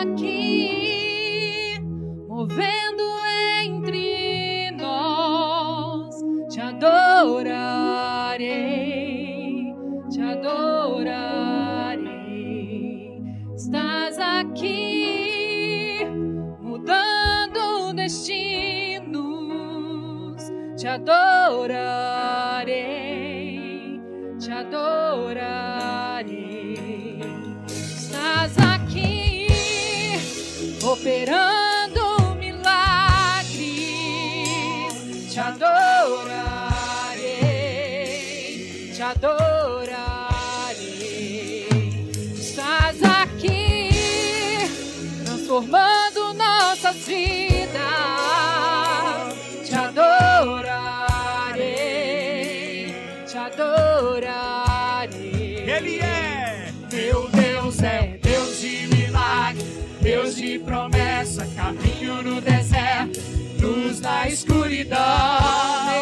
aqui, movendo entre nós, te adorarei, te adorarei. Estás aqui, mudando destinos, te adorarei, operando milagres, te adorarei, te adorarei. Estás aqui, transformando nossas vidas, caminho no deserto, luz na escuridão.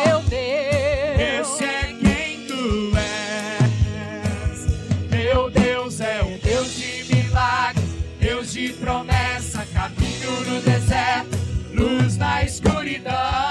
Meu Deus, Esse é quem tu és. Meu Deus é o Deus de milagres, Deus de promessa, caminho no deserto, luz na escuridão.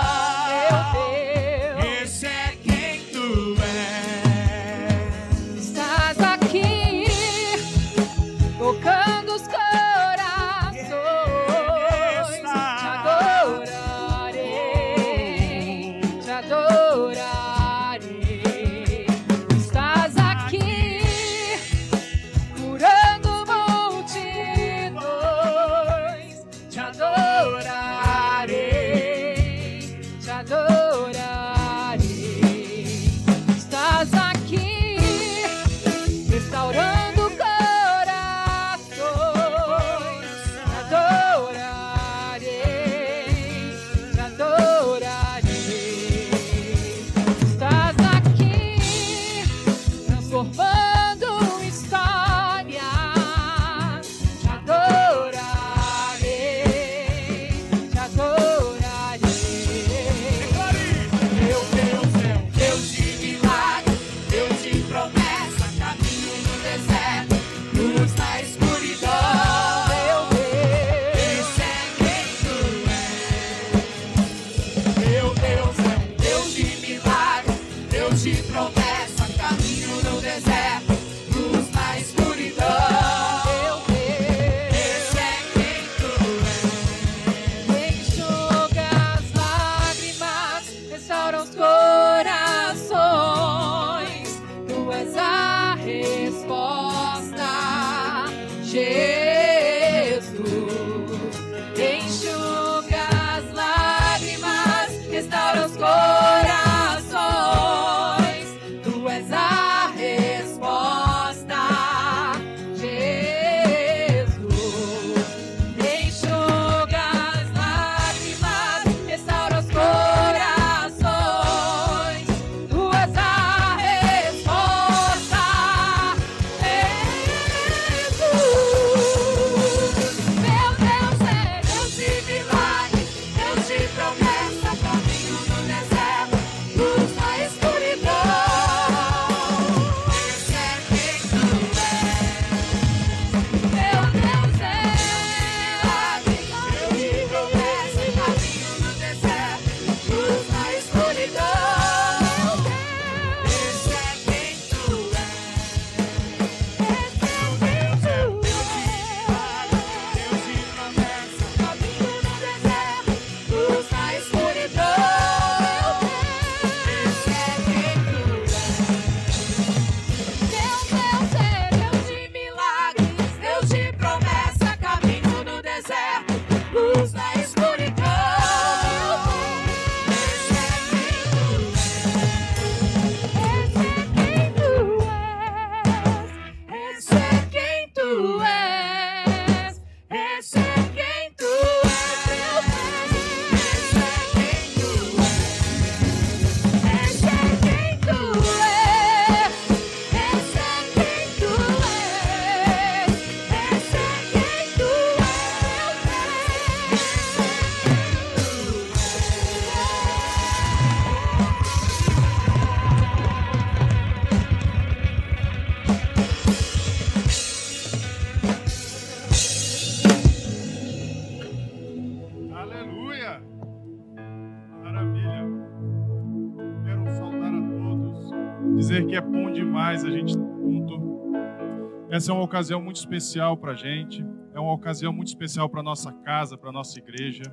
Gente junto. Essa é uma ocasião muito especial para a gente, é uma ocasião muito especial para nossa casa, para nossa igreja,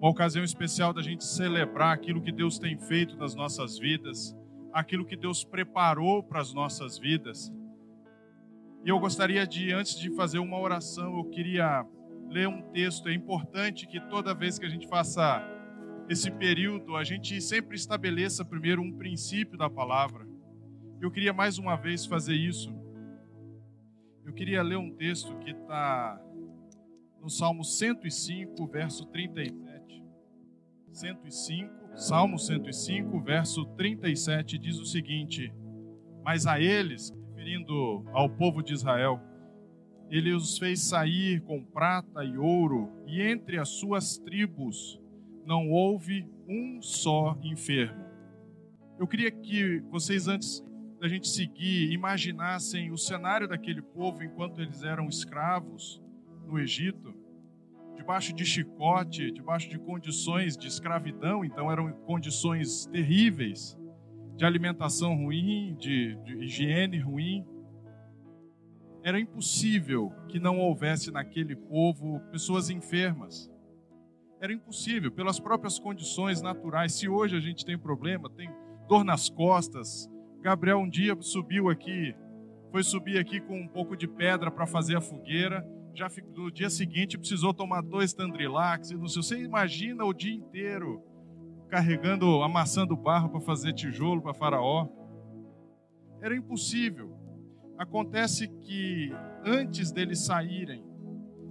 uma ocasião especial da gente celebrar aquilo que Deus tem feito nas nossas vidas, aquilo que Deus preparou para as nossas vidas. E eu gostaria de, antes de fazer uma oração, eu queria ler um texto. É importante que toda vez que a gente faça esse período, a gente sempre estabeleça primeiro um princípio da palavra. Eu queria mais uma vez fazer isso. Eu queria ler um texto que está no Salmo 105, verso 37. 105, Salmo 105, verso 37 diz o seguinte: Mas a eles, referindo ao povo de Israel, ele os fez sair com prata e ouro, e entre as suas tribos não houve um só enfermo. Eu queria que vocês, antes da gente seguir, imaginassem o cenário daquele povo enquanto eles eram escravos no Egito, debaixo de chicote, debaixo de condições de escravidão, então eram condições terríveis, de alimentação ruim, de, de higiene ruim. Era impossível que não houvesse naquele povo pessoas enfermas. Era impossível, pelas próprias condições naturais. Se hoje a gente tem problema, tem dor nas costas. Gabriel um dia subiu aqui, foi subir aqui com um pouco de pedra para fazer a fogueira. Já no dia seguinte precisou tomar dois Tandrilax. Não sei, você imagina o dia inteiro carregando, amassando barro para fazer tijolo para Faraó. Era impossível. Acontece que antes deles saírem,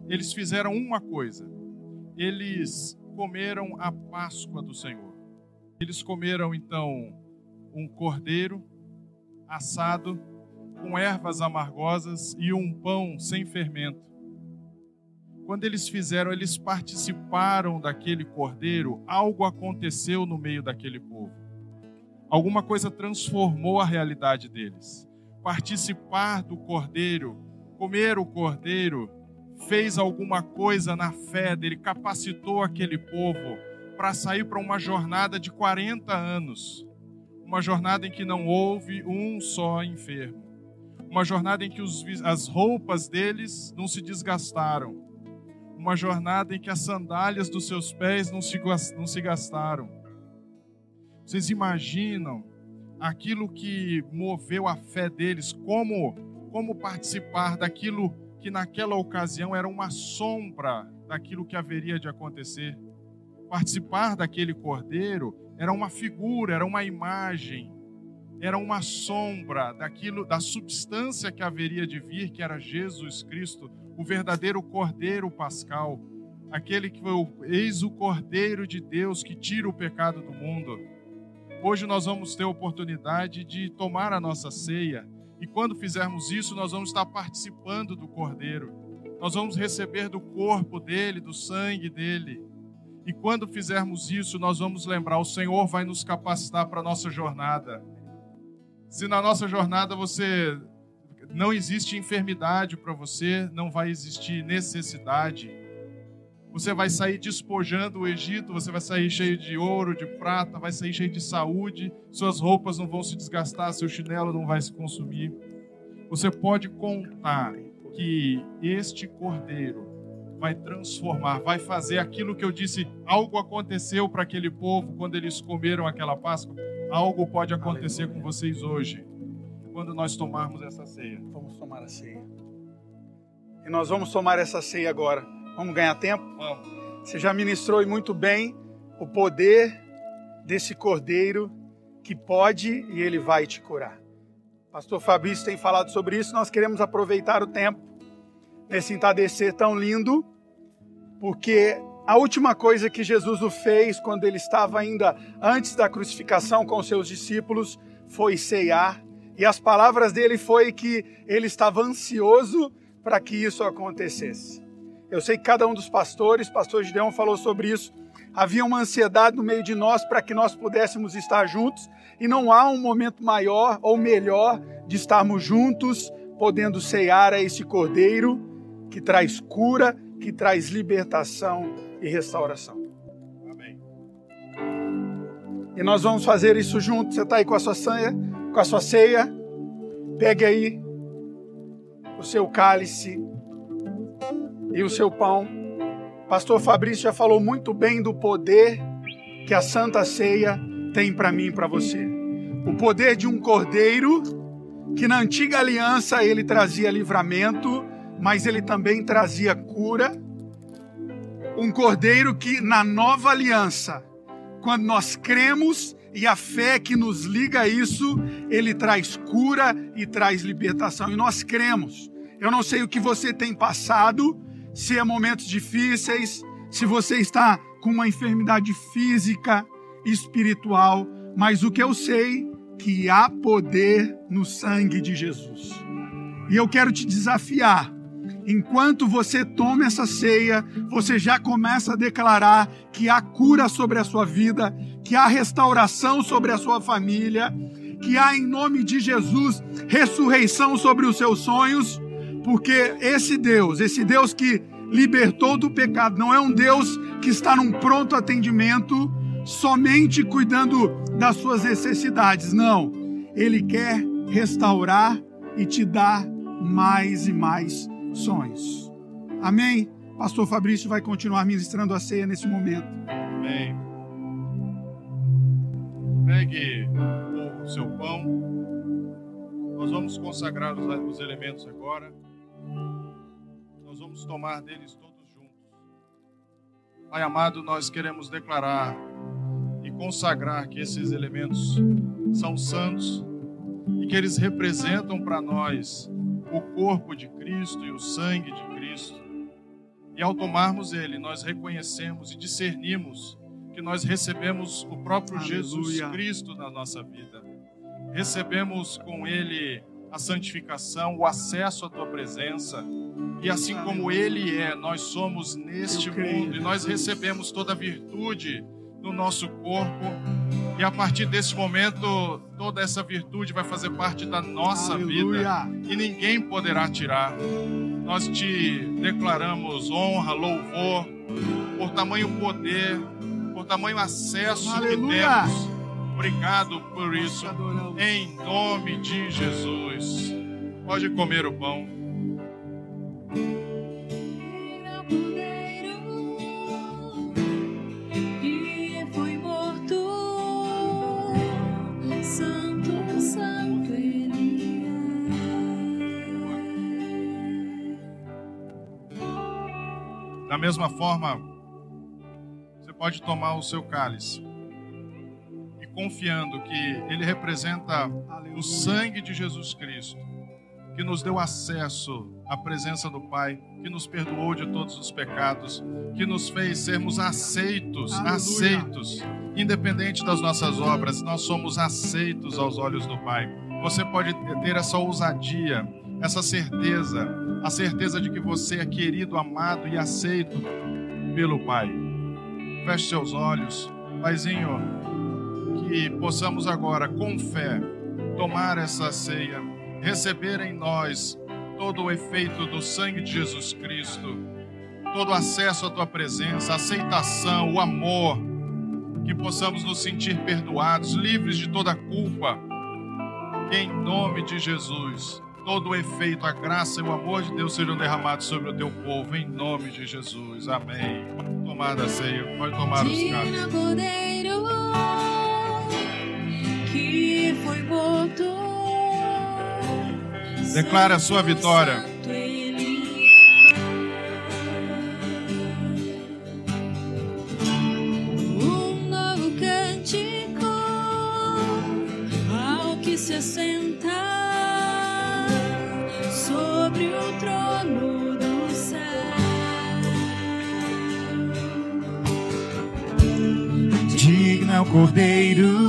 eles fizeram uma coisa eles comeram a Páscoa do Senhor. Eles comeram então um cordeiro assado com ervas amargosas e um pão sem fermento. Quando eles fizeram, eles participaram daquele cordeiro, algo aconteceu no meio daquele povo. Alguma coisa transformou a realidade deles. Participar do cordeiro, comer o cordeiro, fez alguma coisa na fé dele, capacitou aquele povo para sair para uma jornada de 40 anos. Uma jornada em que não houve um só enfermo. Uma jornada em que os, as roupas deles não se desgastaram. Uma jornada em que as sandálias dos seus pés não se, não se gastaram. Vocês imaginam aquilo que moveu a fé deles, como, como participar daquilo que naquela ocasião era uma sombra daquilo que haveria de acontecer. Participar daquele cordeiro era uma figura, era uma imagem, era uma sombra daquilo, da substância que haveria de vir, que era Jesus Cristo, o verdadeiro cordeiro pascal, aquele que foi o eis o cordeiro de Deus que tira o pecado do mundo. Hoje nós vamos ter a oportunidade de tomar a nossa ceia e quando fizermos isso, nós vamos estar participando do Cordeiro. Nós vamos receber do corpo dele, do sangue dele. E quando fizermos isso, nós vamos lembrar: o Senhor vai nos capacitar para a nossa jornada. Se na nossa jornada você não existe enfermidade para você, não vai existir necessidade. Você vai sair despojando o Egito, você vai sair cheio de ouro, de prata, vai sair cheio de saúde, suas roupas não vão se desgastar, seu chinelo não vai se consumir. Você pode contar que este cordeiro vai transformar, vai fazer aquilo que eu disse, algo aconteceu para aquele povo quando eles comeram aquela Páscoa, algo pode acontecer Aleluia. com vocês hoje, quando nós tomarmos essa ceia. Vamos tomar a ceia. E nós vamos tomar essa ceia agora. Vamos ganhar tempo? Vamos. Você já ministrou e muito bem o poder desse cordeiro que pode e ele vai te curar. Pastor Fabrício tem falado sobre isso. Nós queremos aproveitar o tempo nesse entardecer tão lindo, porque a última coisa que Jesus o fez quando ele estava ainda antes da crucificação com seus discípulos foi ceiar. E as palavras dele foi que ele estava ansioso para que isso acontecesse. Eu sei que cada um dos pastores, pastor Gideon falou sobre isso, havia uma ansiedade no meio de nós para que nós pudéssemos estar juntos, e não há um momento maior ou melhor de estarmos juntos, podendo ceiar a esse cordeiro que traz cura, que traz libertação e restauração. Amém. E nós vamos fazer isso juntos. Você está aí com a sua ceia, com a sua ceia, pegue aí o seu cálice e o seu pão. Pastor Fabrício já falou muito bem do poder que a Santa Ceia tem para mim e para você. O poder de um cordeiro que na antiga aliança ele trazia livramento, mas ele também trazia cura. Um cordeiro que na nova aliança, quando nós cremos e a fé que nos liga a isso, ele traz cura e traz libertação. E nós cremos. Eu não sei o que você tem passado, se é momentos difíceis, se você está com uma enfermidade física, espiritual, mas o que eu sei que há poder no sangue de Jesus. E eu quero te desafiar. Enquanto você toma essa ceia, você já começa a declarar que há cura sobre a sua vida, que há restauração sobre a sua família, que há em nome de Jesus ressurreição sobre os seus sonhos, porque esse Deus, esse Deus que libertou do pecado, não é um Deus que está num pronto atendimento, somente cuidando das suas necessidades. Não. Ele quer restaurar e te dar mais e mais sonhos. Amém? Pastor Fabrício vai continuar ministrando a ceia nesse momento. Amém. Pegue o seu pão. Nós vamos consagrar os, os elementos agora. Nós vamos tomar deles todos juntos. Pai amado, nós queremos declarar e consagrar que esses elementos são santos e que eles representam para nós o corpo de Cristo e o sangue de Cristo. E ao tomarmos ele, nós reconhecemos e discernimos que nós recebemos o próprio Aleluia. Jesus Cristo na nossa vida. Recebemos com ele a santificação, o acesso à tua presença. E assim como ele é, nós somos neste mundo e nós recebemos toda a virtude no nosso corpo. E a partir desse momento, toda essa virtude vai fazer parte da nossa vida Aleluia. e ninguém poderá tirar. Nós te declaramos honra, louvor, por tamanho poder, por tamanho acesso Aleluia. que temos. Obrigado por isso, em nome de Jesus. Pode comer o pão. Da mesma forma, você pode tomar o seu cálice e confiando que ele representa Aleluia. o sangue de Jesus Cristo, que nos deu acesso à presença do Pai, que nos perdoou de todos os pecados, que nos fez sermos aceitos, Aleluia. aceitos, independente das nossas obras, nós somos aceitos aos olhos do Pai. Você pode ter essa ousadia, essa certeza, a certeza de que você é querido, amado e aceito pelo Pai. Feche seus olhos, Paizinho, que possamos agora, com fé, tomar essa ceia, receber em nós todo o efeito do sangue de Jesus Cristo, todo o acesso à tua presença, a aceitação, o amor, que possamos nos sentir perdoados, livres de toda culpa, em nome de Jesus, todo o efeito, a graça e o amor de Deus sejam derramados sobre o teu povo, em nome de Jesus. Amém. Tomada a ceia, pode tomar os cálices. Cordeiro que foi morto. Declara a sua vitória. Cordeiro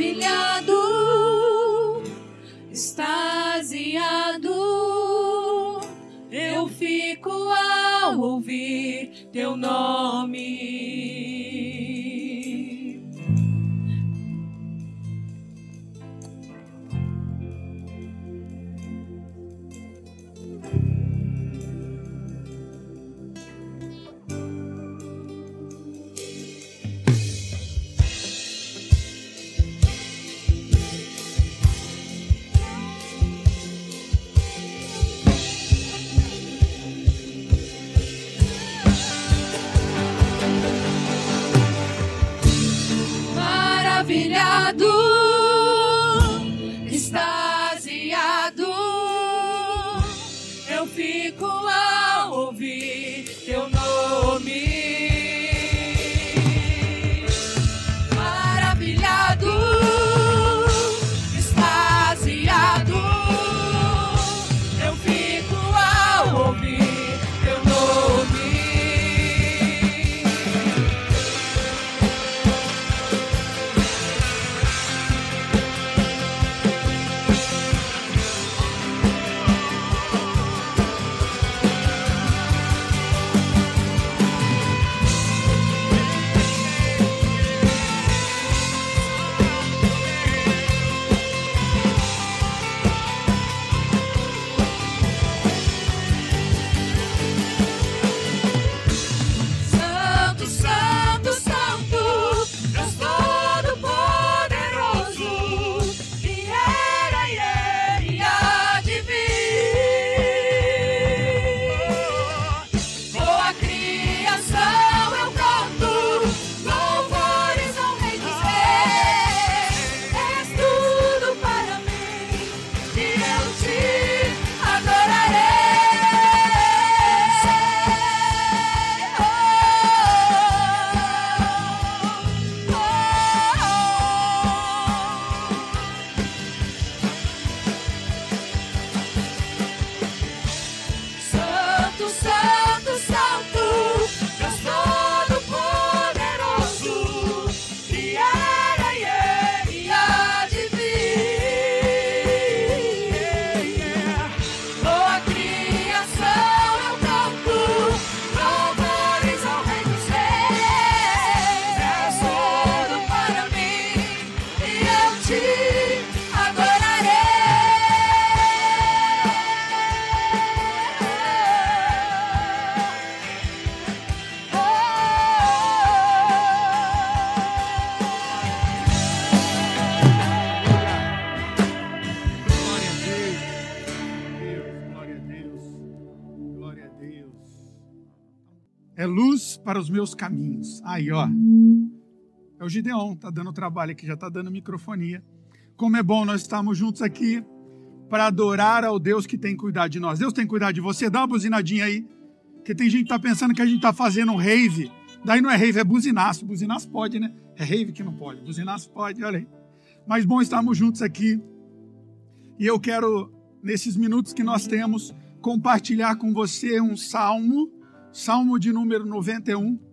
maravilhado, extasiado, eu fico ao ouvir teu nome. Meus caminhos. Aí, ó. É o Gideon, tá dando trabalho aqui, já tá dando microfonia. Como é bom nós estarmos juntos aqui para adorar ao Deus que tem cuidado de nós. Deus tem cuidado de você. Dá uma buzinadinha aí. Porque tem gente que tá pensando que a gente tá fazendo um rave. Daí não é rave, é buzinaço. Buzinaço pode, né? É rave que não pode. Buzinaço pode, olha aí. Mas bom estarmos juntos aqui. E eu quero, nesses minutos que nós temos, compartilhar com você um salmo, salmo de número 91,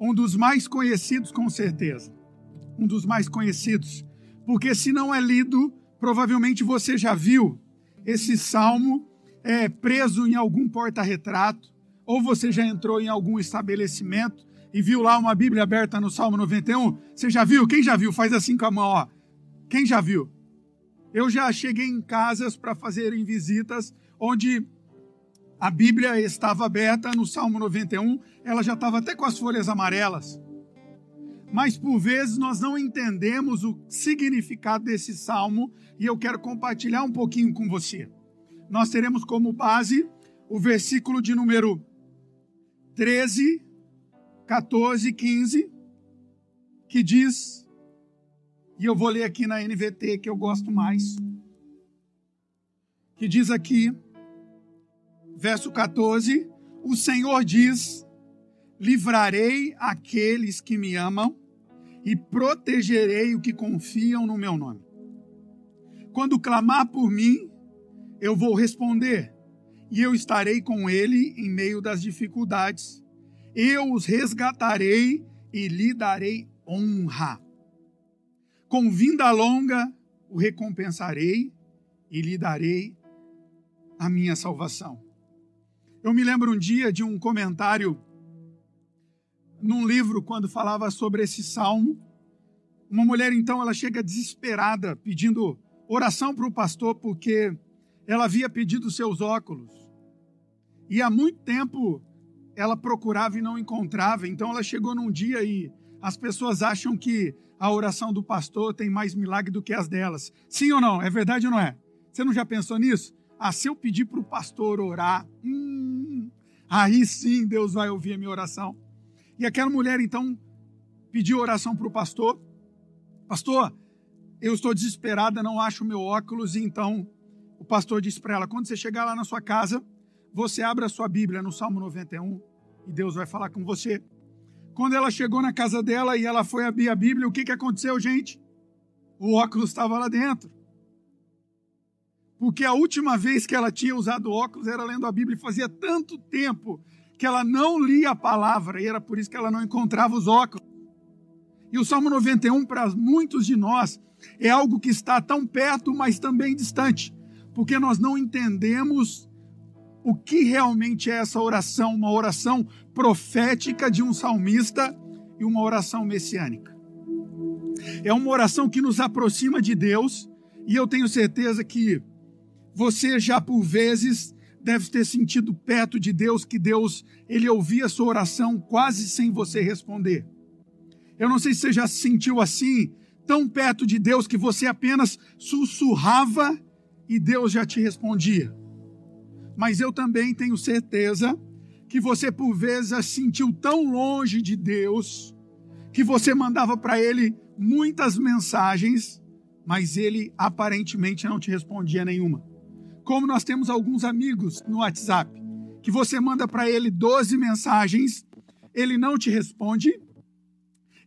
um dos mais conhecidos, com certeza. Um dos mais conhecidos. Porque se não é lido, provavelmente você já viu esse salmo é, preso em algum porta-retrato, ou você já entrou em algum estabelecimento e viu lá uma Bíblia aberta no Salmo 91. Você já viu? Quem já viu? Faz assim com a mão, ó. Quem já viu? Eu já cheguei em casas para fazerem visitas onde a Bíblia estava aberta no Salmo 91, ela já estava até com as folhas amarelas. Mas por vezes nós não entendemos o significado desse salmo e eu quero compartilhar um pouquinho com você. Nós teremos como base o versículo de número 13, 14, 15, que diz, e eu vou ler aqui na NVT que eu gosto mais, que diz aqui, verso 14: O Senhor diz: Livrarei aqueles que me amam e protegerei o que confiam no meu nome. Quando clamar por mim, eu vou responder, e eu estarei com ele em meio das dificuldades. Eu os resgatarei e lhe darei honra. Com vinda longa o recompensarei e lhe darei a minha salvação. Eu me lembro um dia de um comentário num livro quando falava sobre esse salmo. Uma mulher então ela chega desesperada pedindo oração para o pastor porque ela havia pedido seus óculos. E há muito tempo ela procurava e não encontrava. Então ela chegou num dia e as pessoas acham que a oração do pastor tem mais milagre do que as delas. Sim ou não? É verdade ou não é? Você não já pensou nisso? Ah, se eu pedir para o pastor orar, hum, aí sim Deus vai ouvir a minha oração. E aquela mulher então pediu oração para o pastor. Pastor, eu estou desesperada, não acho meu óculos, e então o pastor disse para ela: quando você chegar lá na sua casa, você abre a sua Bíblia no Salmo 91 e Deus vai falar com você. Quando ela chegou na casa dela e ela foi abrir a Bíblia, o que, que aconteceu, gente? O óculos estava lá dentro. Porque a última vez que ela tinha usado óculos era lendo a Bíblia e fazia tanto tempo que ela não lia a palavra e era por isso que ela não encontrava os óculos. E o Salmo 91, para muitos de nós, é algo que está tão perto, mas também distante, porque nós não entendemos o que realmente é essa oração, uma oração profética de um salmista e uma oração messiânica. É uma oração que nos aproxima de Deus, e eu tenho certeza que você já por vezes deve ter sentido perto de Deus que Deus ele ouvia sua oração quase sem você responder. Eu não sei se você já se sentiu assim, tão perto de Deus que você apenas sussurrava e Deus já te respondia mas eu também tenho certeza que você por vezes se sentiu tão longe de Deus que você mandava para ele muitas mensagens, mas ele aparentemente não te respondia nenhuma. Como nós temos alguns amigos no WhatsApp, que você manda para ele 12 mensagens, ele não te responde,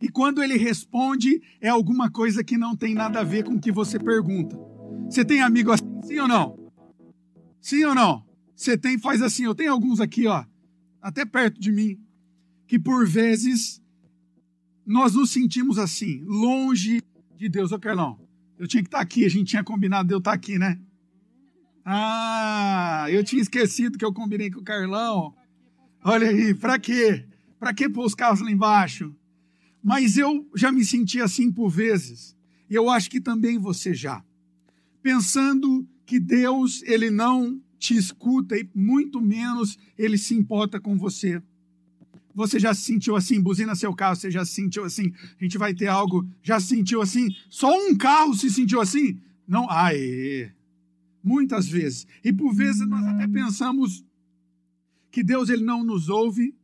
e quando ele responde, é alguma coisa que não tem nada a ver com o que você pergunta. Você tem amigo assim, sim ou não? Sim ou não? Você tem, faz assim. Eu tenho alguns aqui, ó, até perto de mim, que por vezes nós nos sentimos assim, longe de Deus. Ô, Carlão, eu tinha que estar aqui, a gente tinha combinado de eu estar aqui, né? Ah, eu tinha esquecido que eu combinei com o Carlão. Olha aí, para quê? Para que pôr os carros lá embaixo? Mas eu já me senti assim por vezes. E eu acho que também você já. Pensando que Deus, ele não te escuta e muito menos ele se importa com você. Você já se sentiu assim? Buzina seu carro, você já se sentiu assim? A gente vai ter algo, já se sentiu assim? Só um carro se sentiu assim? Não, aê! Muitas vezes. E por vezes nós até pensamos que Deus ele não nos ouve,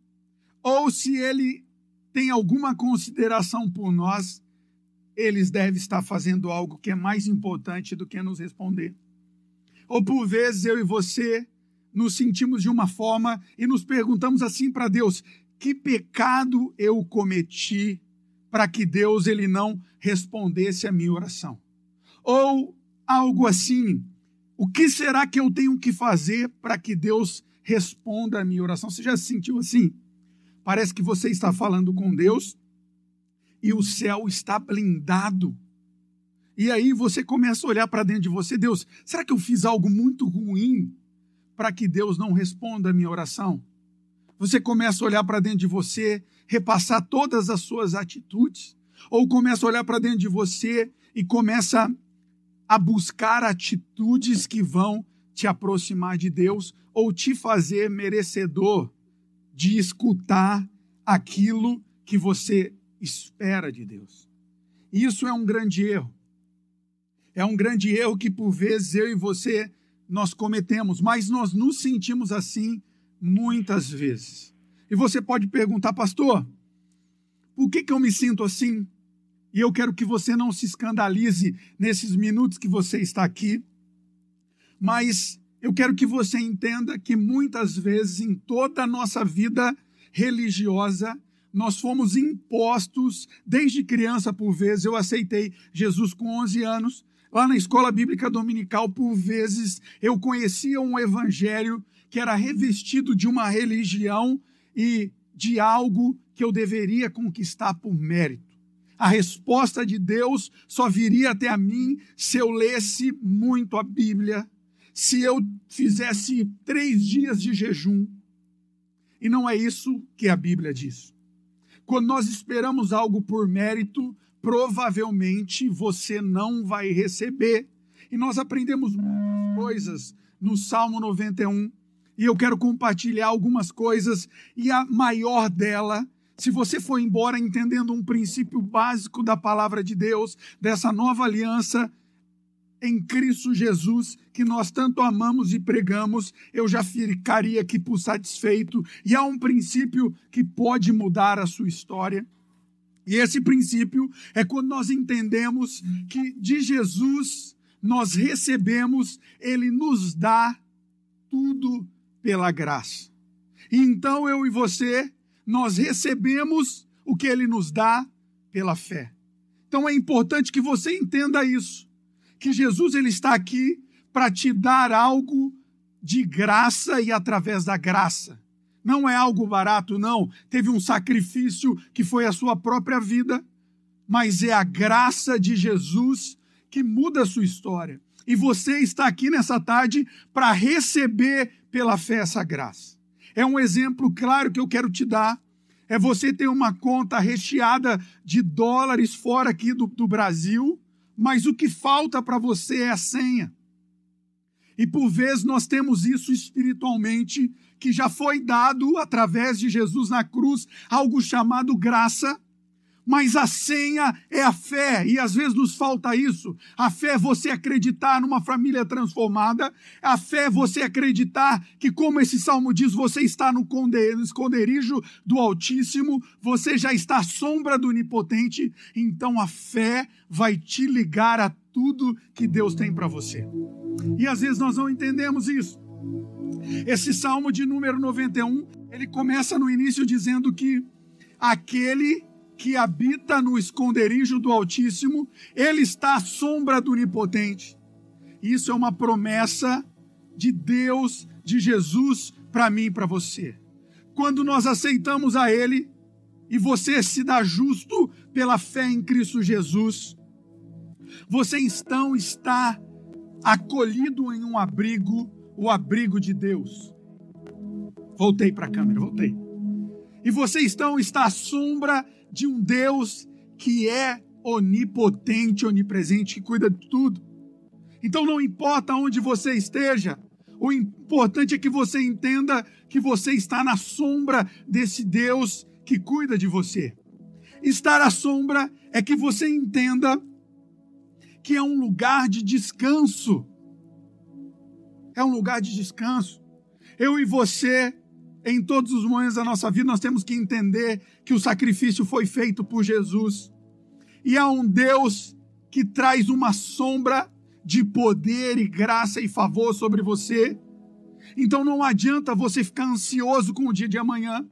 ou se ele tem alguma consideração por nós, eles devem estar fazendo algo que é mais importante do que nos responder. Ou por vezes eu e você nos sentimos de uma forma e nos perguntamos assim para Deus: que pecado eu cometi para que Deus ele não respondesse a minha oração? Ou algo assim: o que será que eu tenho que fazer para que Deus responda a minha oração? Você já se sentiu assim? Parece que você está falando com Deus e o céu está blindado e aí você começa a olhar para dentro de você, Deus, será que eu fiz algo muito ruim para que Deus não responda a minha oração? Você começa a olhar para dentro de você, repassar todas as suas atitudes, ou começa a olhar para dentro de você e começa a buscar atitudes que vão te aproximar de Deus ou te fazer merecedor de escutar aquilo que você espera de Deus. Isso é um grande erro. É um grande erro que por vezes eu e você nós cometemos, mas nós nos sentimos assim muitas vezes. E você pode perguntar, pastor, por que, que eu me sinto assim? E eu quero que você não se escandalize nesses minutos que você está aqui, mas eu quero que você entenda que muitas vezes em toda a nossa vida religiosa, nós fomos impostos desde criança, por vezes. Eu aceitei Jesus com 11 anos, Lá na escola bíblica dominical, por vezes, eu conhecia um evangelho que era revestido de uma religião e de algo que eu deveria conquistar por mérito. A resposta de Deus só viria até a mim se eu lesse muito a Bíblia, se eu fizesse três dias de jejum. E não é isso que a Bíblia diz. Quando nós esperamos algo por mérito, provavelmente você não vai receber. E nós aprendemos muitas coisas no Salmo 91. E eu quero compartilhar algumas coisas. E a maior dela, se você for embora entendendo um princípio básico da palavra de Deus, dessa nova aliança em Cristo Jesus, que nós tanto amamos e pregamos, eu já ficaria aqui por satisfeito. E há um princípio que pode mudar a sua história. E esse princípio é quando nós entendemos que de Jesus nós recebemos, ele nos dá tudo pela graça. Então eu e você, nós recebemos o que ele nos dá pela fé. Então é importante que você entenda isso, que Jesus ele está aqui para te dar algo de graça e através da graça. Não é algo barato, não. Teve um sacrifício que foi a sua própria vida, mas é a graça de Jesus que muda a sua história. E você está aqui nessa tarde para receber pela fé essa graça. É um exemplo claro que eu quero te dar. É você ter uma conta recheada de dólares fora aqui do, do Brasil, mas o que falta para você é a senha. E por vezes nós temos isso espiritualmente, que já foi dado através de Jesus na cruz, algo chamado graça mas a senha é a fé, e às vezes nos falta isso. A fé é você acreditar numa família transformada, a fé é você acreditar que, como esse salmo diz, você está no esconderijo do Altíssimo, você já está à sombra do Onipotente, então a fé vai te ligar a tudo que Deus tem para você. E às vezes nós não entendemos isso. Esse salmo de número 91, ele começa no início dizendo que aquele que habita no esconderijo do Altíssimo, ele está à sombra do Onipotente. Isso é uma promessa de Deus, de Jesus, para mim e para você. Quando nós aceitamos a Ele e você se dá justo pela fé em Cristo Jesus, você então está acolhido em um abrigo, o abrigo de Deus. Voltei para a câmera, voltei. E você então está à sombra de um Deus que é onipotente, onipresente, que cuida de tudo. Então não importa onde você esteja, o importante é que você entenda que você está na sombra desse Deus que cuida de você. Estar à sombra é que você entenda que é um lugar de descanso. É um lugar de descanso. Eu e você em todos os momentos da nossa vida, nós temos que entender que o sacrifício foi feito por Jesus. E há um Deus que traz uma sombra de poder e graça e favor sobre você. Então não adianta você ficar ansioso com o dia de amanhã.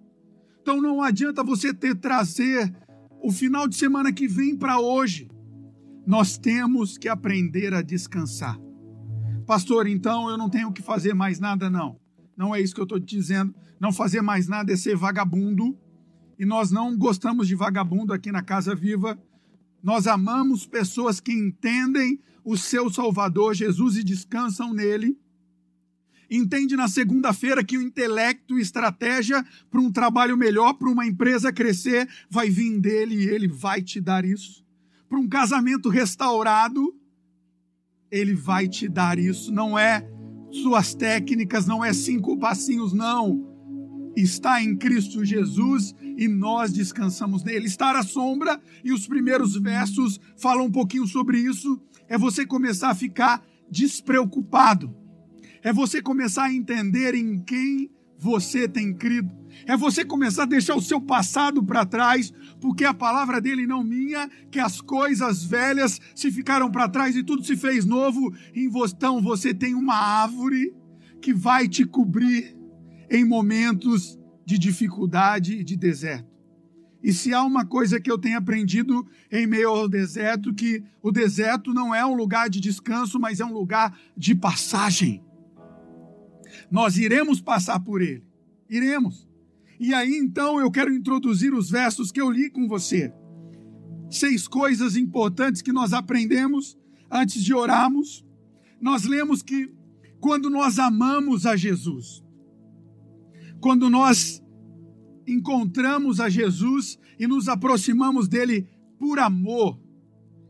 Então não adianta você ter trazer o final de semana que vem para hoje. Nós temos que aprender a descansar. Pastor, então eu não tenho que fazer mais nada, não. Não é isso que eu estou dizendo. Não fazer mais nada é ser vagabundo. E nós não gostamos de vagabundo aqui na Casa Viva. Nós amamos pessoas que entendem o seu Salvador Jesus e descansam nele. Entende na segunda-feira que o intelecto e estratégia para um trabalho melhor, para uma empresa crescer, vai vir dele e ele vai te dar isso. Para um casamento restaurado, ele vai te dar isso. Não é suas técnicas, não é cinco passinhos, não. Está em Cristo Jesus e nós descansamos nele. Estar à sombra, e os primeiros versos falam um pouquinho sobre isso, é você começar a ficar despreocupado. É você começar a entender em quem você tem crido. É você começar a deixar o seu passado para trás, porque a palavra dele não minha, que as coisas velhas se ficaram para trás e tudo se fez novo. Então você tem uma árvore que vai te cobrir em momentos de dificuldade e de deserto. E se há uma coisa que eu tenho aprendido em meio ao deserto, que o deserto não é um lugar de descanso, mas é um lugar de passagem. Nós iremos passar por ele. Iremos. E aí então eu quero introduzir os versos que eu li com você. Seis coisas importantes que nós aprendemos antes de orarmos. Nós lemos que quando nós amamos a Jesus, quando nós encontramos a Jesus e nos aproximamos dele por amor.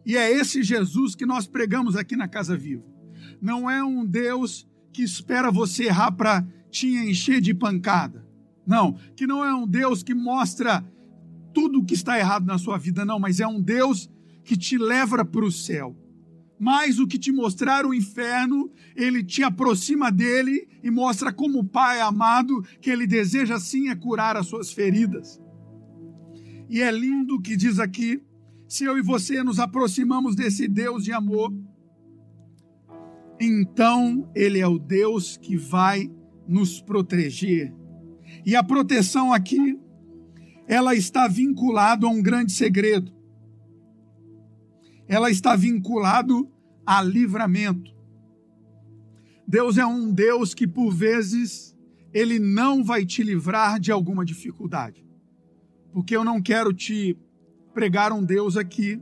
E é esse Jesus que nós pregamos aqui na Casa Viva. Não é um Deus que espera você errar para te encher de pancada. Não, que não é um Deus que mostra tudo o que está errado na sua vida, não, mas é um Deus que te leva para o céu. Mais do que te mostrar o inferno, ele te aproxima dele e mostra como o Pai amado que ele deseja sim é curar as suas feridas. E é lindo que diz aqui: se eu e você nos aproximamos desse Deus de amor, então ele é o Deus que vai nos proteger. E a proteção aqui, ela está vinculada a um grande segredo. Ela está vinculado a livramento. Deus é um Deus que por vezes ele não vai te livrar de alguma dificuldade. Porque eu não quero te pregar um Deus aqui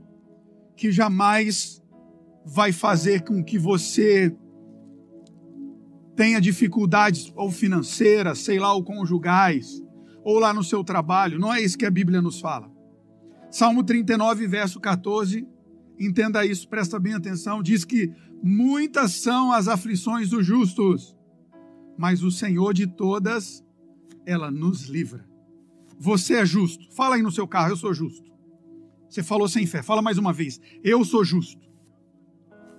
que jamais vai fazer com que você tenha dificuldades ou financeiras, sei lá, ou conjugais, ou lá no seu trabalho. Não é isso que a Bíblia nos fala. Salmo 39, verso 14, entenda isso, presta bem atenção, diz que muitas são as aflições dos justos, mas o Senhor de todas, ela nos livra. Você é justo. Fala aí no seu carro, eu sou justo. Você falou sem fé. Fala mais uma vez. Eu sou justo.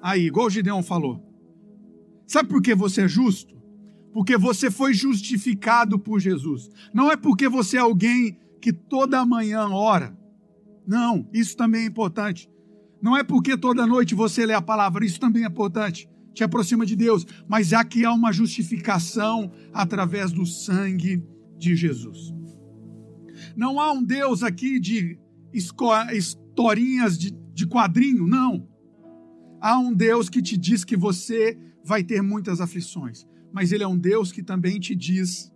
Aí, igual o Gideon falou. Sabe por que você é justo? Porque você foi justificado por Jesus. Não é porque você é alguém que toda manhã ora. Não, isso também é importante. Não é porque toda noite você lê a palavra, isso também é importante. Te aproxima de Deus. Mas aqui há uma justificação através do sangue de Jesus. Não há um Deus aqui de historinhas de, de quadrinho, não. Há um Deus que te diz que você vai ter muitas aflições, mas Ele é um Deus que também te diz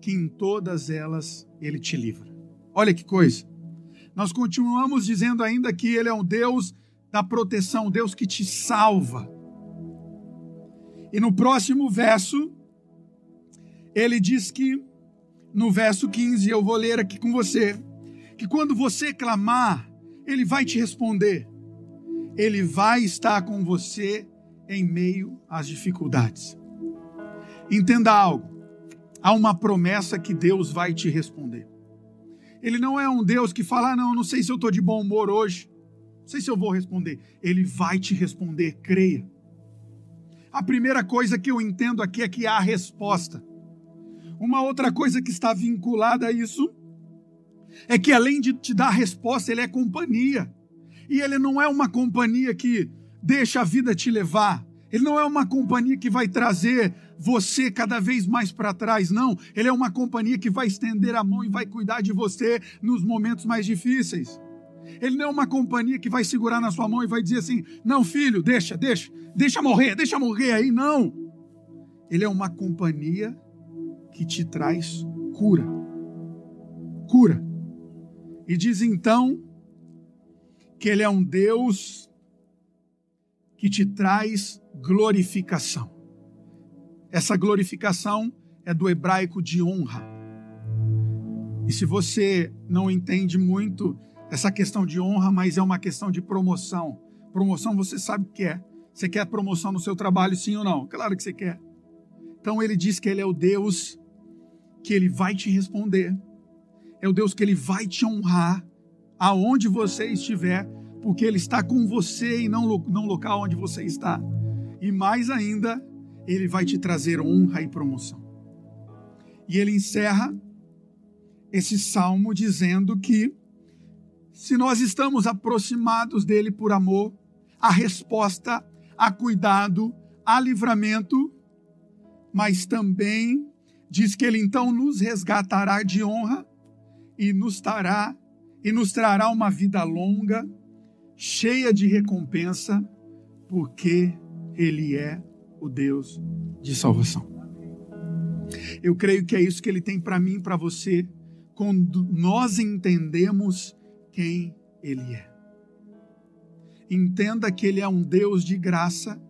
que em todas elas Ele te livra. Olha que coisa. Nós continuamos dizendo ainda que Ele é um Deus da proteção, Deus que te salva. E no próximo verso, ele diz que, no verso 15, eu vou ler aqui com você, que quando você clamar, Ele vai te responder. Ele vai estar com você em meio às dificuldades. Entenda algo: há uma promessa que Deus vai te responder. Ele não é um Deus que fala, ah, não, não sei se eu estou de bom humor hoje, não sei se eu vou responder. Ele vai te responder, creia. A primeira coisa que eu entendo aqui é que há resposta. Uma outra coisa que está vinculada a isso é que além de te dar resposta, ele é companhia. E ele não é uma companhia que deixa a vida te levar. Ele não é uma companhia que vai trazer você cada vez mais para trás, não. Ele é uma companhia que vai estender a mão e vai cuidar de você nos momentos mais difíceis. Ele não é uma companhia que vai segurar na sua mão e vai dizer assim: não, filho, deixa, deixa, deixa morrer, deixa morrer aí. Não. Ele é uma companhia que te traz cura. Cura. E diz então que Ele é um Deus que te traz glorificação. Essa glorificação é do hebraico de honra. E se você não entende muito essa questão de honra, mas é uma questão de promoção. Promoção você sabe o que é. Você quer promoção no seu trabalho, sim ou não? Claro que você quer. Então ele diz que ele é o Deus que ele vai te responder. É o Deus que ele vai te honrar aonde você estiver, porque Ele está com você e não no local onde você está. E mais ainda, Ele vai te trazer honra e promoção. E ele encerra esse salmo dizendo que se nós estamos aproximados dele por amor, a resposta a cuidado, a livramento, mas também diz que ele então nos resgatará de honra e nos dará e nos trará uma vida longa, cheia de recompensa, porque Ele é o Deus de salvação. Eu creio que é isso que Ele tem para mim e para você, quando nós entendemos quem Ele é. Entenda que Ele é um Deus de graça,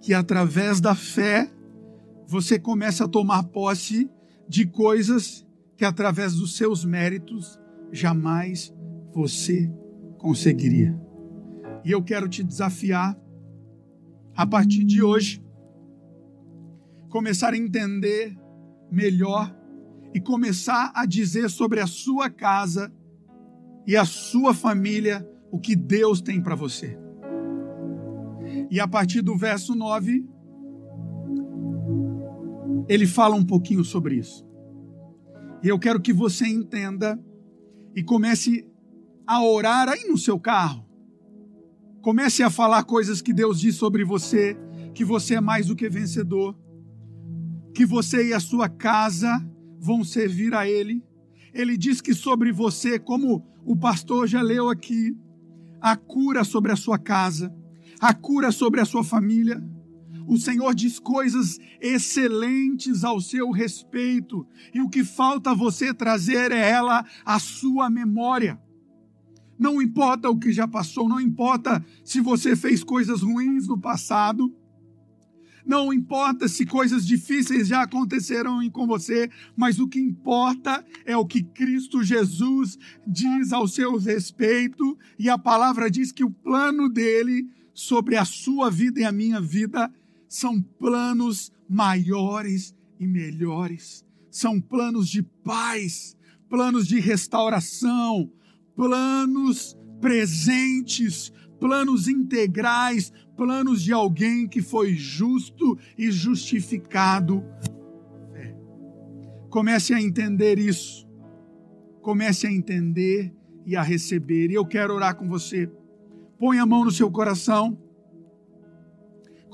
que através da fé você começa a tomar posse de coisas que através dos seus méritos jamais você conseguiria. E eu quero te desafiar a partir de hoje começar a entender melhor e começar a dizer sobre a sua casa e a sua família o que Deus tem para você. E a partir do verso 9, ele fala um pouquinho sobre isso. E eu quero que você entenda e comece a orar aí no seu carro. Comece a falar coisas que Deus diz sobre você, que você é mais do que vencedor, que você e a sua casa vão servir a Ele. Ele diz que sobre você, como o pastor já leu aqui, a cura sobre a sua casa, a cura sobre a sua família, o Senhor diz coisas excelentes ao seu respeito, e o que falta você trazer é ela à sua memória. Não importa o que já passou, não importa se você fez coisas ruins no passado, não importa se coisas difíceis já aconteceram com você, mas o que importa é o que Cristo Jesus diz ao seu respeito, e a palavra diz que o plano dele sobre a sua vida e a minha vida são planos maiores e melhores. São planos de paz, planos de restauração, planos presentes, planos integrais, planos de alguém que foi justo e justificado. Comece a entender isso. Comece a entender e a receber. E eu quero orar com você. Põe a mão no seu coração.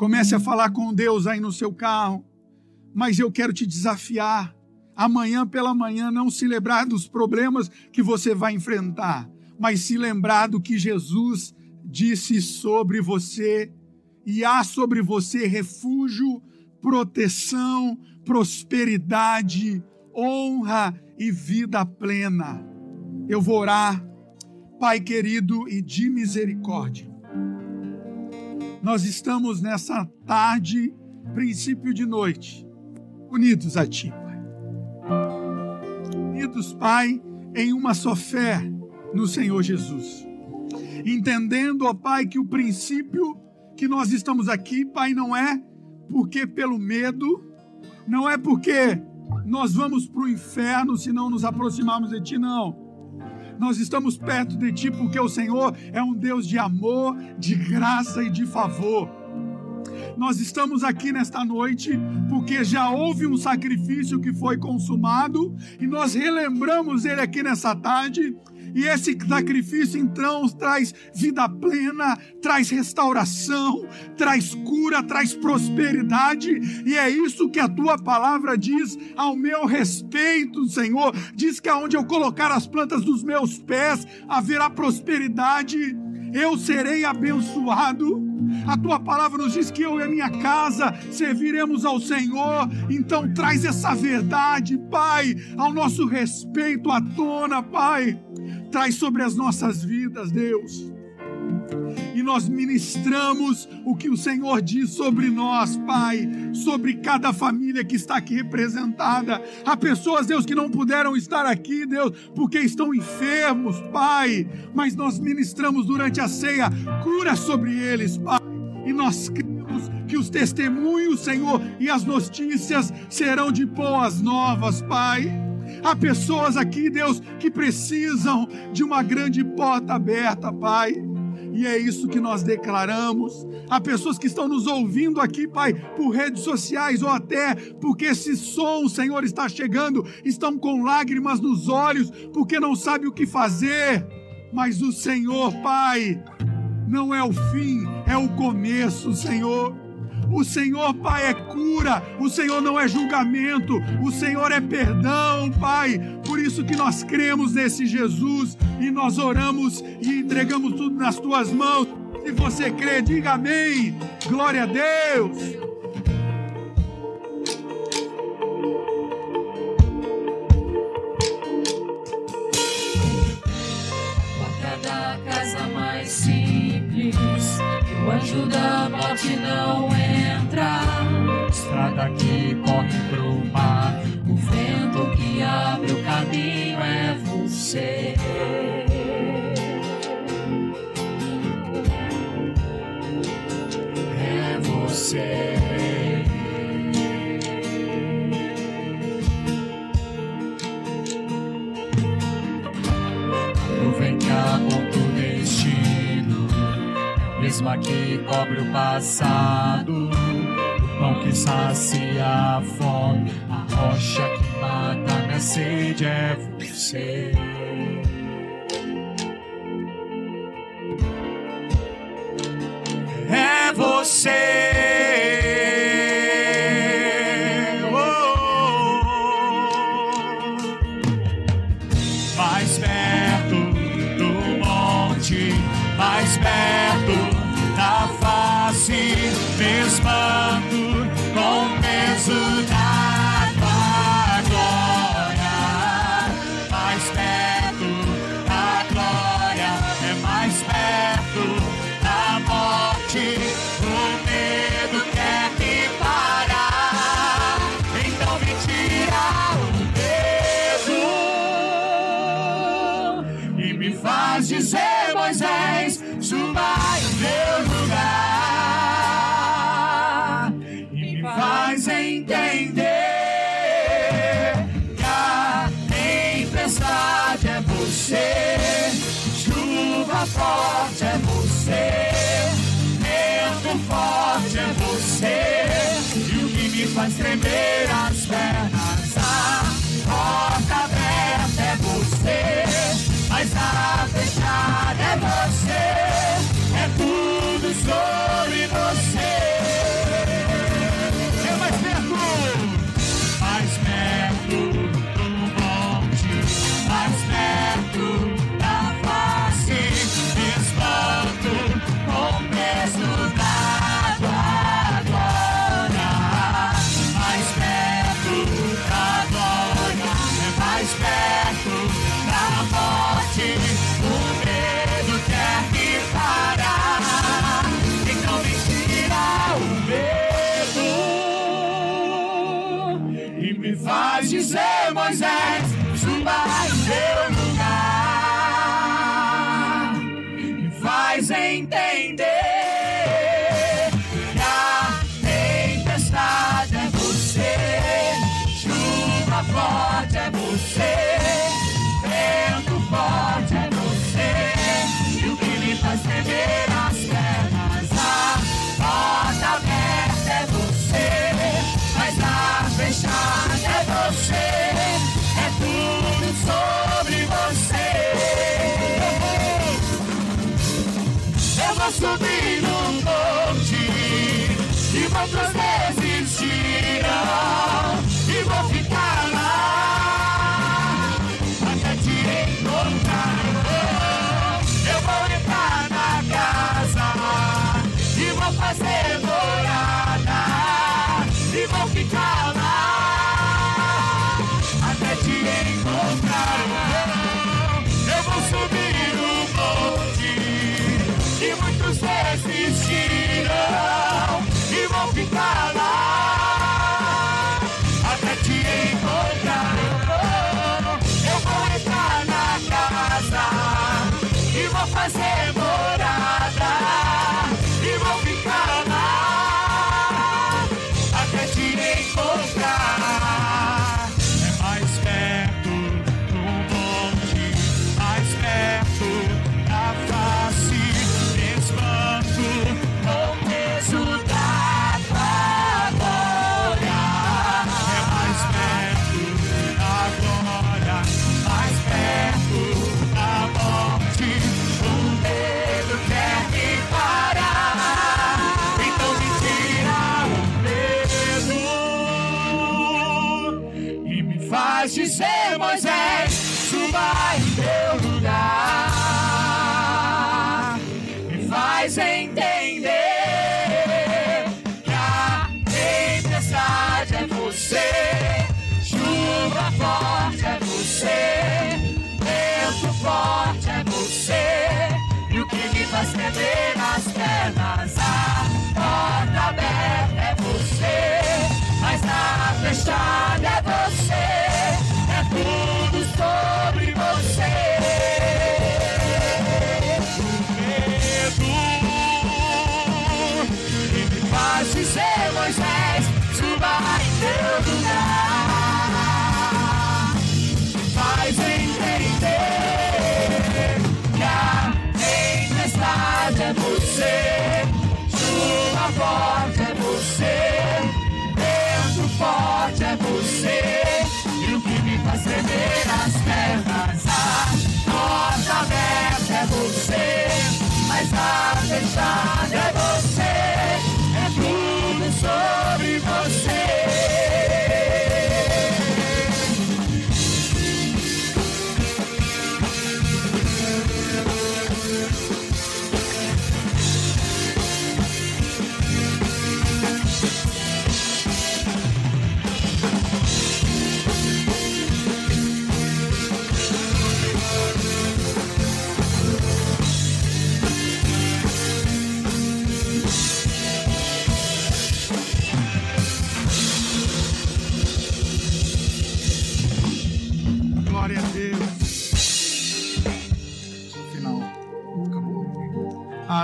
Comece a falar com Deus aí no seu carro. Mas eu quero te desafiar. Amanhã pela manhã não se lembrar dos problemas que você vai enfrentar, mas se lembrar do que Jesus disse sobre você e há sobre você refúgio, proteção, prosperidade, honra e vida plena. Eu vou orar, Pai querido e de misericórdia nós estamos nessa tarde, princípio de noite, unidos a Ti, Pai. Unidos, Pai, em uma só fé no Senhor Jesus. Entendendo, ó Pai, que o princípio que nós estamos aqui, Pai, não é porque pelo medo, não é porque nós vamos para o inferno se não nos aproximarmos de Ti, não nós estamos perto de Ti porque o Senhor é um Deus de amor, de graça e de favor. Nós estamos aqui nesta noite porque já houve um sacrifício que foi consumado e nós relembramos ele aqui nessa tarde e esse sacrifício então traz vida plena, traz restauração, traz cura, traz prosperidade, e é isso que a tua palavra diz ao meu respeito, Senhor. Diz que aonde eu colocar as plantas dos meus pés haverá prosperidade, eu serei abençoado. A tua palavra nos diz que eu e a minha casa serviremos ao Senhor. Então traz essa verdade, Pai, ao nosso respeito à tona, Pai traz sobre as nossas vidas, Deus. E nós ministramos o que o Senhor diz sobre nós, Pai, sobre cada família que está aqui representada. Há pessoas, Deus, que não puderam estar aqui, Deus, porque estão enfermos, Pai. Mas nós ministramos durante a ceia cura sobre eles, Pai. E nós cremos que os testemunhos, Senhor, e as notícias serão de boas novas, Pai Há pessoas aqui, Deus, que precisam de uma grande porta aberta, Pai. E é isso que nós declaramos. Há pessoas que estão nos ouvindo aqui, Pai, por redes sociais ou até porque esse som, Senhor, está chegando, estão com lágrimas nos olhos, porque não sabe o que fazer. Mas o Senhor, Pai, não é o fim, é o começo, Senhor. O Senhor, Pai, é cura. O Senhor não é julgamento. O Senhor é perdão, Pai. Por isso que nós cremos nesse Jesus e nós oramos e entregamos tudo nas tuas mãos. Se você crê, diga amém. Glória a Deus. ajuda a morte não entra. Estrada que corre pro mar, o vento que abre o caminho é você. mesma que cobre o passado, o pão que sacia a fome, a rocha que mata minha sede é você. É você. Oh. mais perto do monte, mais perto se mesma com peso da faz tremer as pernas. A porta aberta é você, mas a fechada é você. É tudo sobre. Isaacs, Zumba, Isaacs. outros desistirão.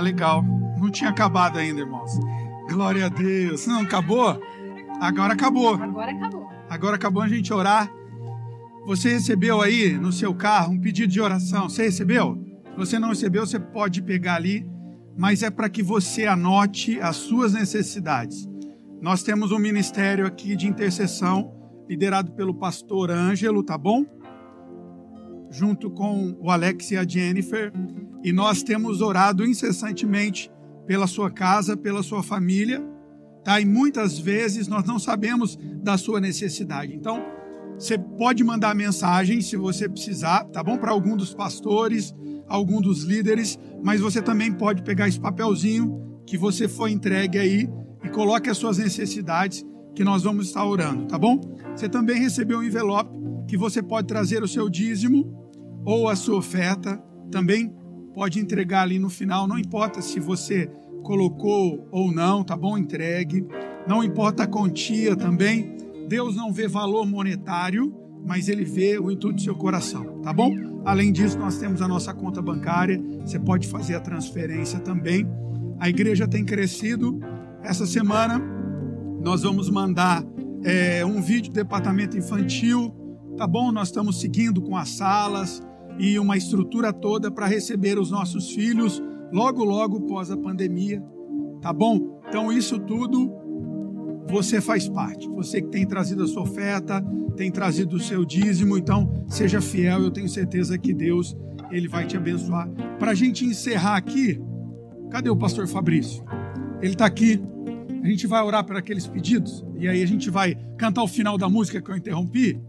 Legal. Não tinha acabado ainda, irmãos. Glória a Deus. Não, acabou? Agora acabou. Agora acabou. Agora acabou a gente orar. Você recebeu aí no seu carro um pedido de oração? Você recebeu? Se você não recebeu, você pode pegar ali, mas é para que você anote as suas necessidades. Nós temos um ministério aqui de intercessão liderado pelo pastor Ângelo, tá bom? Junto com o Alex e a Jennifer, e nós temos orado incessantemente pela sua casa, pela sua família, tá? E muitas vezes nós não sabemos da sua necessidade. Então, você pode mandar mensagem se você precisar, tá bom? Para algum dos pastores, algum dos líderes, mas você também pode pegar esse papelzinho que você foi entregue aí e coloque as suas necessidades que nós vamos estar orando, tá bom? Você também recebeu um envelope que você pode trazer o seu dízimo ou a sua oferta, também pode entregar ali no final, não importa se você colocou ou não, tá bom? Entregue. Não importa a quantia também. Deus não vê valor monetário, mas ele vê o intuito do seu coração, tá bom? Além disso, nós temos a nossa conta bancária, você pode fazer a transferência também. A igreja tem crescido. Essa semana nós vamos mandar é, um vídeo do departamento infantil, tá bom? Nós estamos seguindo com as salas e uma estrutura toda para receber os nossos filhos logo, logo pós a pandemia, tá bom? Então, isso tudo você faz parte. Você que tem trazido a sua oferta, tem trazido o seu dízimo, então seja fiel. Eu tenho certeza que Deus ele vai te abençoar. Para a gente encerrar aqui, cadê o pastor Fabrício? Ele está aqui. A gente vai orar por aqueles pedidos e aí a gente vai cantar o final da música que eu interrompi.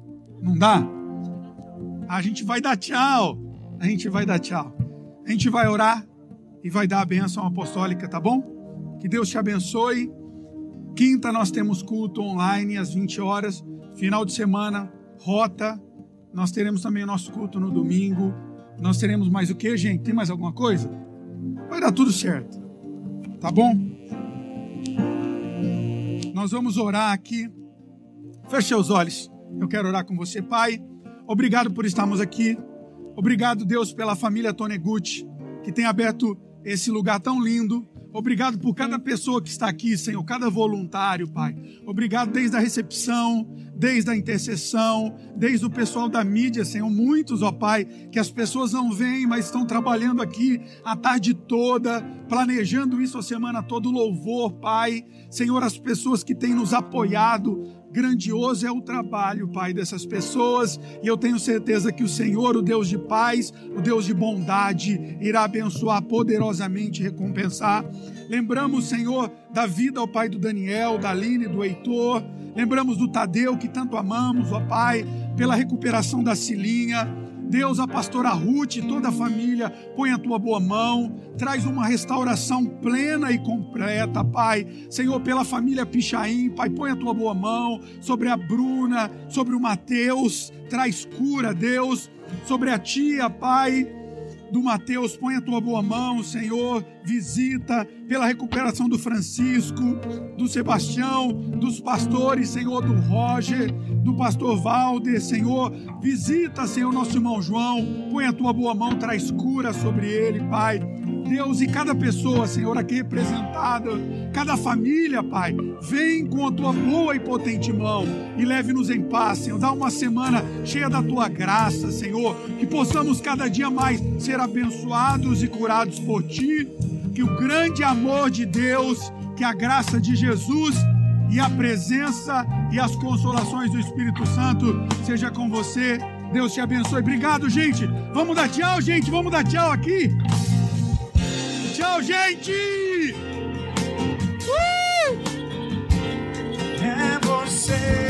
Não dá? A gente vai dar tchau. A gente vai dar tchau. A gente vai orar e vai dar a bênção apostólica, tá bom? Que Deus te abençoe. Quinta nós temos culto online às 20 horas. Final de semana, rota. Nós teremos também o nosso culto no domingo. Nós teremos mais o que, gente? Tem mais alguma coisa? Vai dar tudo certo. Tá bom? Nós vamos orar aqui. Feche seus olhos. Eu quero orar com você, Pai. Obrigado por estarmos aqui. Obrigado, Deus, pela família Toneguchi, que tem aberto esse lugar tão lindo. Obrigado por cada pessoa que está aqui, Senhor, cada voluntário, Pai. Obrigado desde a recepção, desde a intercessão, desde o pessoal da mídia, Senhor. Muitos, ó Pai, que as pessoas não veem, mas estão trabalhando aqui a tarde toda, planejando isso a semana toda, o louvor, Pai. Senhor, as pessoas que têm nos apoiado, Grandioso é o trabalho, Pai, dessas pessoas, e eu tenho certeza que o Senhor, o Deus de paz, o Deus de bondade, irá abençoar poderosamente e recompensar. Lembramos, Senhor, da vida ao Pai do Daniel, da Aline, do Heitor. Lembramos do Tadeu, que tanto amamos, ó Pai, pela recuperação da Cilinha. Deus, a pastora Ruth e toda a família, põe a tua boa mão, traz uma restauração plena e completa, Pai. Senhor, pela família Pichain, Pai, põe a tua boa mão sobre a Bruna, sobre o Mateus, traz cura, Deus, sobre a tia, Pai do Mateus, põe a tua boa mão, Senhor, visita pela recuperação do Francisco, do Sebastião, dos pastores, Senhor, do Roger, do pastor Valder, Senhor, visita, Senhor, nosso irmão João, põe a tua boa mão, traz cura sobre ele, Pai. Deus, e cada pessoa, Senhor, aqui representada, cada família, Pai, vem com a tua boa e potente mão e leve-nos em paz, Senhor. Dá uma semana cheia da tua graça, Senhor, que possamos cada dia mais ser abençoados e curados por ti, que o grande amor de Deus, que a graça de Jesus e a presença e as consolações do Espírito Santo seja com você. Deus te abençoe. Obrigado, gente. Vamos dar tchau, gente. Vamos dar tchau aqui. Tchau, gente! Uh! É você.